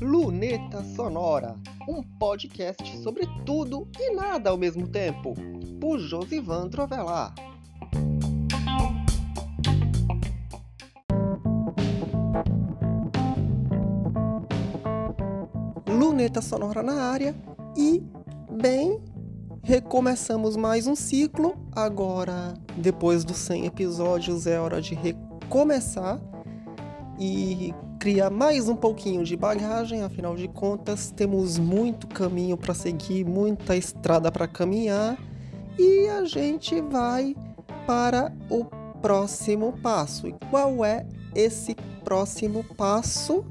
Luneta Sonora, um podcast sobre tudo e nada ao mesmo tempo, por Josivan Trovelar. Luneta Sonora na área e, bem, recomeçamos mais um ciclo. Agora, depois dos 100 episódios, é hora de recomeçar e criar mais um pouquinho de bagagem. Afinal de contas, temos muito caminho para seguir, muita estrada para caminhar e a gente vai para o próximo passo. E qual é esse próximo passo?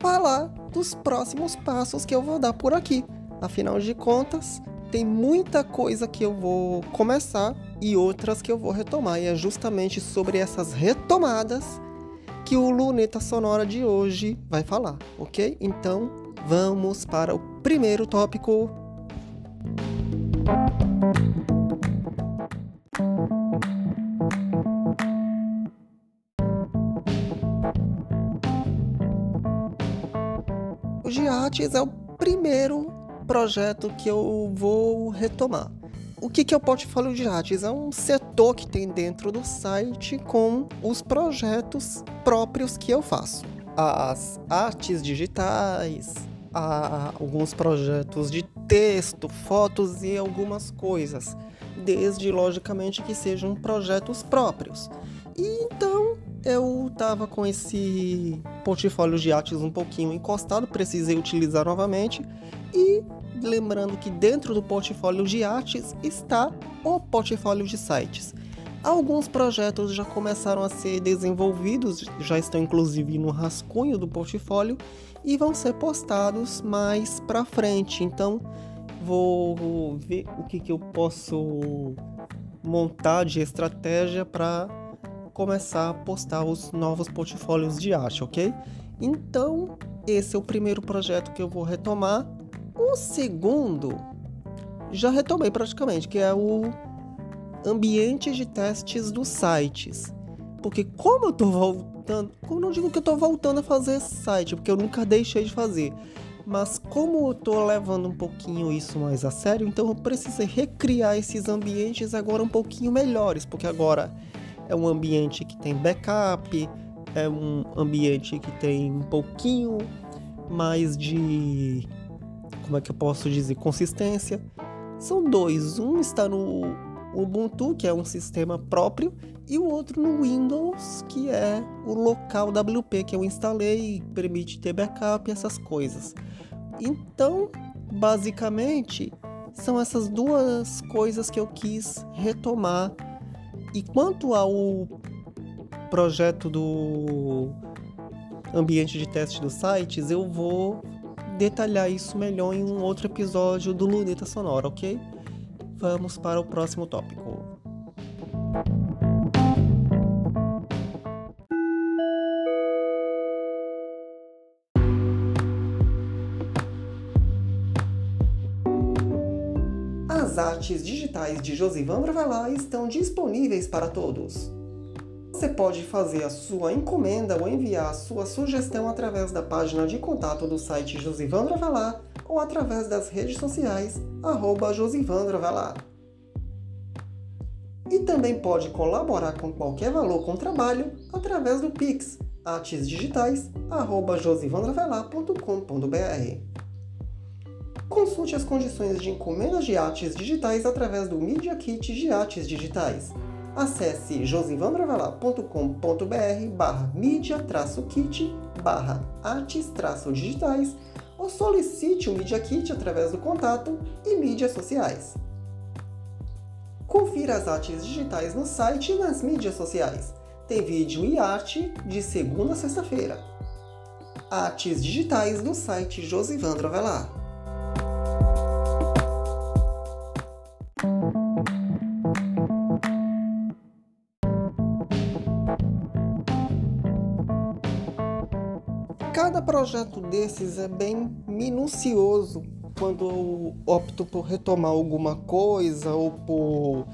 Falar dos próximos passos que eu vou dar por aqui. Afinal de contas, tem muita coisa que eu vou começar e outras que eu vou retomar. E é justamente sobre essas retomadas que o Luneta Sonora de hoje vai falar, ok? Então vamos para o primeiro tópico. O Giates é o primeiro projeto que eu vou retomar. O que, que é o portfólio de artes? É um setor que tem dentro do site com os projetos próprios que eu faço. As artes digitais, alguns projetos de texto, fotos e algumas coisas. Desde, logicamente, que sejam projetos próprios. E então eu tava com esse portfólio de artes um pouquinho encostado, precisei utilizar novamente e lembrando que dentro do portfólio de artes está o portfólio de sites. Alguns projetos já começaram a ser desenvolvidos, já estão inclusive no rascunho do portfólio e vão ser postados mais para frente. Então, vou ver o que, que eu posso montar de estratégia para começar a postar os novos portfólios de arte, ok? Então, esse é o primeiro projeto que eu vou retomar o segundo já retomei praticamente, que é o ambiente de testes dos sites. Porque como eu tô voltando, como não digo que eu tô voltando a fazer site, porque eu nunca deixei de fazer, mas como eu tô levando um pouquinho isso mais a sério, então eu preciso recriar esses ambientes agora um pouquinho melhores, porque agora é um ambiente que tem backup, é um ambiente que tem um pouquinho mais de como é que eu posso dizer, consistência. São dois, um está no Ubuntu, que é um sistema próprio, e o outro no Windows, que é o local WP que eu instalei e permite ter backup e essas coisas. Então, basicamente, são essas duas coisas que eu quis retomar. E quanto ao projeto do ambiente de teste dos sites, eu vou detalhar isso melhor em um outro episódio do Luneta Sonora, ok? Vamos para o próximo tópico. As artes digitais de Josivan Bravalá estão disponíveis para todos. Você pode fazer a sua encomenda ou enviar a sua sugestão através da página de contato do site Josivandro Avelar ou através das redes sociais arroba. E também pode colaborar com qualquer valor com trabalho através do Pix artesdigitais@josivandroavelar.com.br. Consulte as condições de encomendas de artes digitais através do Media Kit de Artes Digitais acesse josivandrovelar.com.br barra mídia-kit barra artes-digitais ou solicite o Media Kit através do contato e mídias sociais. Confira as artes digitais no site e nas mídias sociais. Tem vídeo e arte de segunda a sexta-feira. Artes digitais no site Josivandro Avelar. Cada projeto desses é bem minucioso quando eu opto por retomar alguma coisa ou por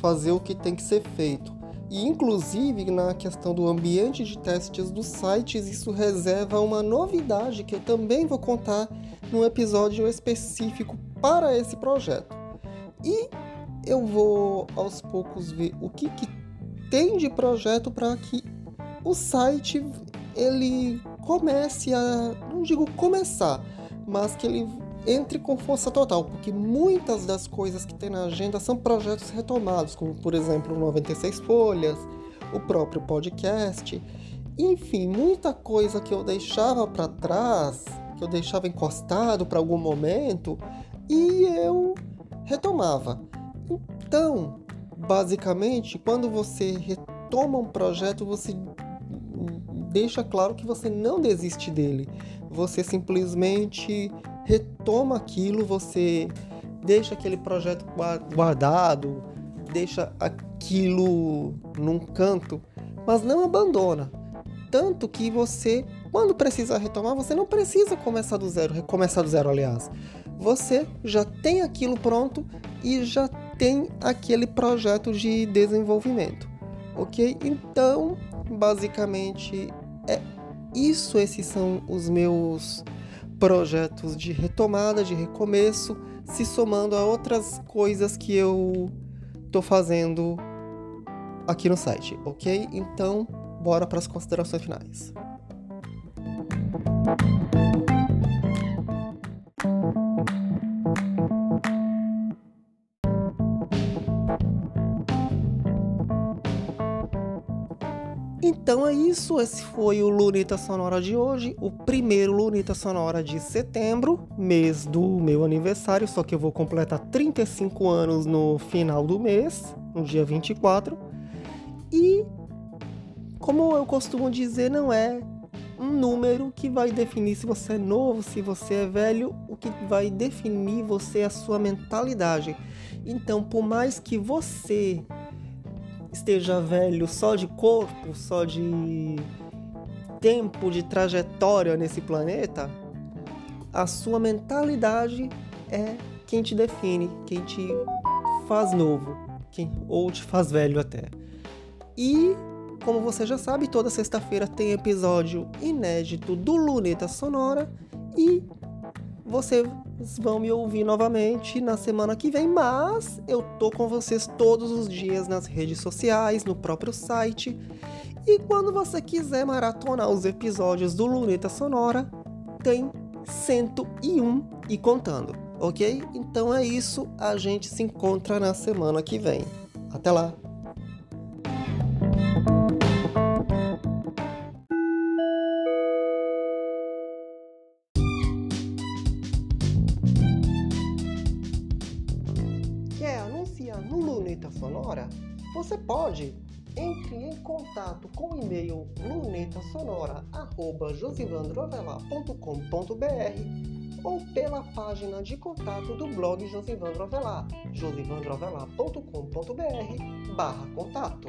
fazer o que tem que ser feito. E inclusive na questão do ambiente de testes dos sites, isso reserva uma novidade que eu também vou contar num episódio específico para esse projeto. E eu vou aos poucos ver o que, que tem de projeto para que o site ele comece a, não digo começar, mas que ele entre com força total, porque muitas das coisas que tem na agenda são projetos retomados, como por exemplo 96 folhas, o próprio podcast, enfim, muita coisa que eu deixava para trás, que eu deixava encostado para algum momento e eu retomava. Então, basicamente, quando você retoma um projeto, você deixa claro que você não desiste dele. Você simplesmente retoma aquilo, você deixa aquele projeto guardado, deixa aquilo num canto, mas não abandona. Tanto que você, quando precisa retomar, você não precisa começar do zero, recomeçar do zero, aliás. Você já tem aquilo pronto e já tem aquele projeto de desenvolvimento, ok? Então, basicamente isso. Esses são os meus projetos de retomada, de recomeço, se somando a outras coisas que eu tô fazendo aqui no site, ok? Então, bora para as considerações finais. Então é isso, esse foi o Lunita Sonora de hoje, o primeiro Lunita Sonora de setembro, mês do meu aniversário, só que eu vou completar 35 anos no final do mês, no dia 24. E como eu costumo dizer, não é um número que vai definir se você é novo, se você é velho, o que vai definir você é a sua mentalidade. Então, por mais que você esteja velho só de corpo, só de tempo de trajetória nesse planeta, a sua mentalidade é quem te define, quem te faz novo, quem, ou te faz velho até. E, como você já sabe, toda sexta-feira tem episódio inédito do Luneta Sonora e você vão me ouvir novamente na semana que vem, mas eu tô com vocês todos os dias nas redes sociais, no próprio site. E quando você quiser maratonar os episódios do Luneta Sonora, tem 101 e contando, ok? Então é isso, a gente se encontra na semana que vem. Até lá! Você pode entre em contato com o e-mail lunetasonora@josivandroavelar.com.br ou pela página de contato do blog Josivandro Avelar, josivandroavelar.com.br/contato.